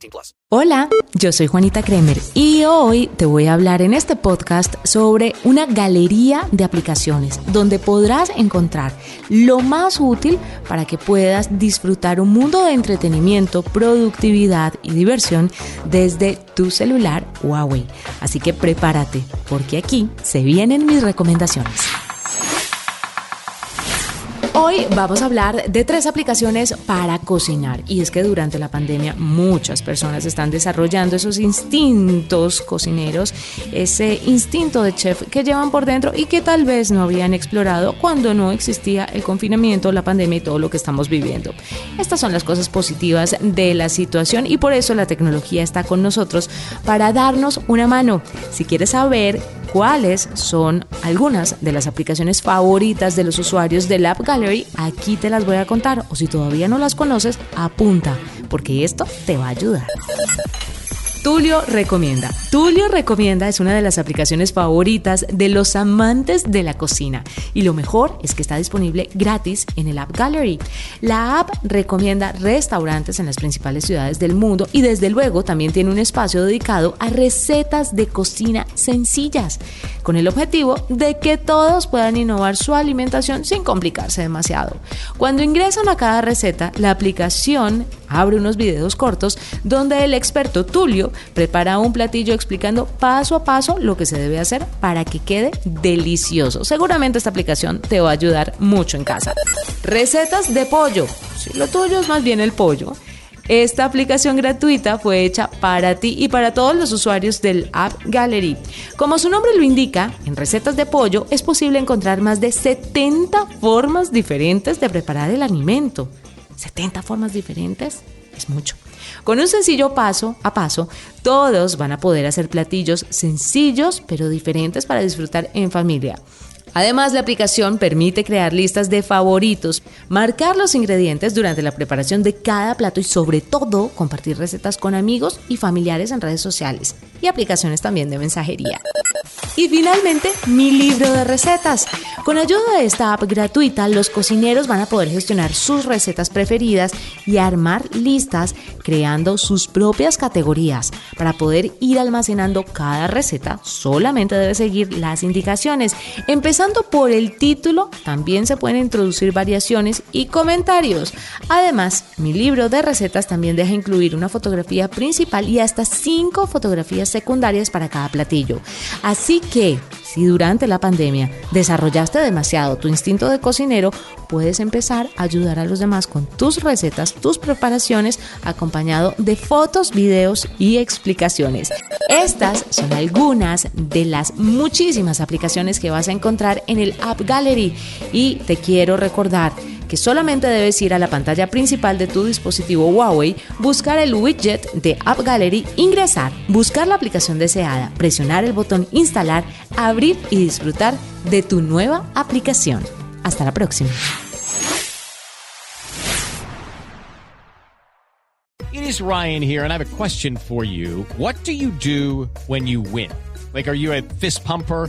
18 plus. Hola, yo soy Juanita Kremer y hoy te voy a hablar en este podcast sobre una galería de aplicaciones donde podrás encontrar lo más útil para que puedas disfrutar un mundo de entretenimiento, productividad y diversión desde tu celular Huawei. Así que prepárate porque aquí se vienen mis recomendaciones. Hoy vamos a hablar de tres aplicaciones para cocinar y es que durante la pandemia muchas personas están desarrollando esos instintos cocineros, ese instinto de chef que llevan por dentro y que tal vez no habían explorado cuando no existía el confinamiento, la pandemia y todo lo que estamos viviendo. Estas son las cosas positivas de la situación y por eso la tecnología está con nosotros para darnos una mano. Si quieres saber cuáles son algunas de las aplicaciones favoritas de los usuarios del App Gallery, aquí te las voy a contar o si todavía no las conoces, apunta, porque esto te va a ayudar. Tulio Recomienda. Tulio Recomienda es una de las aplicaciones favoritas de los amantes de la cocina y lo mejor es que está disponible gratis en el App Gallery. La app recomienda restaurantes en las principales ciudades del mundo y desde luego también tiene un espacio dedicado a recetas de cocina sencillas, con el objetivo de que todos puedan innovar su alimentación sin complicarse demasiado. Cuando ingresan a cada receta, la aplicación abre unos videos cortos donde el experto Tulio prepara un platillo explicando paso a paso lo que se debe hacer para que quede delicioso. Seguramente esta aplicación te va a ayudar mucho en casa. Recetas de pollo. Si lo tuyo es más bien el pollo. Esta aplicación gratuita fue hecha para ti y para todos los usuarios del App Gallery. Como su nombre lo indica, en recetas de pollo es posible encontrar más de 70 formas diferentes de preparar el alimento. 70 formas diferentes es mucho. Con un sencillo paso a paso, todos van a poder hacer platillos sencillos pero diferentes para disfrutar en familia. Además, la aplicación permite crear listas de favoritos, marcar los ingredientes durante la preparación de cada plato y sobre todo compartir recetas con amigos y familiares en redes sociales y aplicaciones también de mensajería. Y finalmente, mi libro de recetas. Con ayuda de esta app gratuita, los cocineros van a poder gestionar sus recetas preferidas y armar listas creando sus propias categorías. Para poder ir almacenando cada receta, solamente debe seguir las indicaciones. Empezando por el título, también se pueden introducir variaciones y comentarios. Además, mi libro de recetas también deja incluir una fotografía principal y hasta cinco fotografías secundarias para cada platillo. Así que, si durante la pandemia desarrollaste demasiado tu instinto de cocinero, puedes empezar a ayudar a los demás con tus recetas, tus preparaciones, acompañado de fotos, videos y explicaciones. Estas son algunas de las muchísimas aplicaciones que vas a encontrar en el App Gallery y te quiero recordar que solamente debes ir a la pantalla principal de tu dispositivo Huawei, buscar el widget de App Gallery, ingresar, buscar la aplicación deseada, presionar el botón instalar, abrir y disfrutar de tu nueva aplicación. Hasta la próxima. What do you do when you win? Like are you a fist pumper?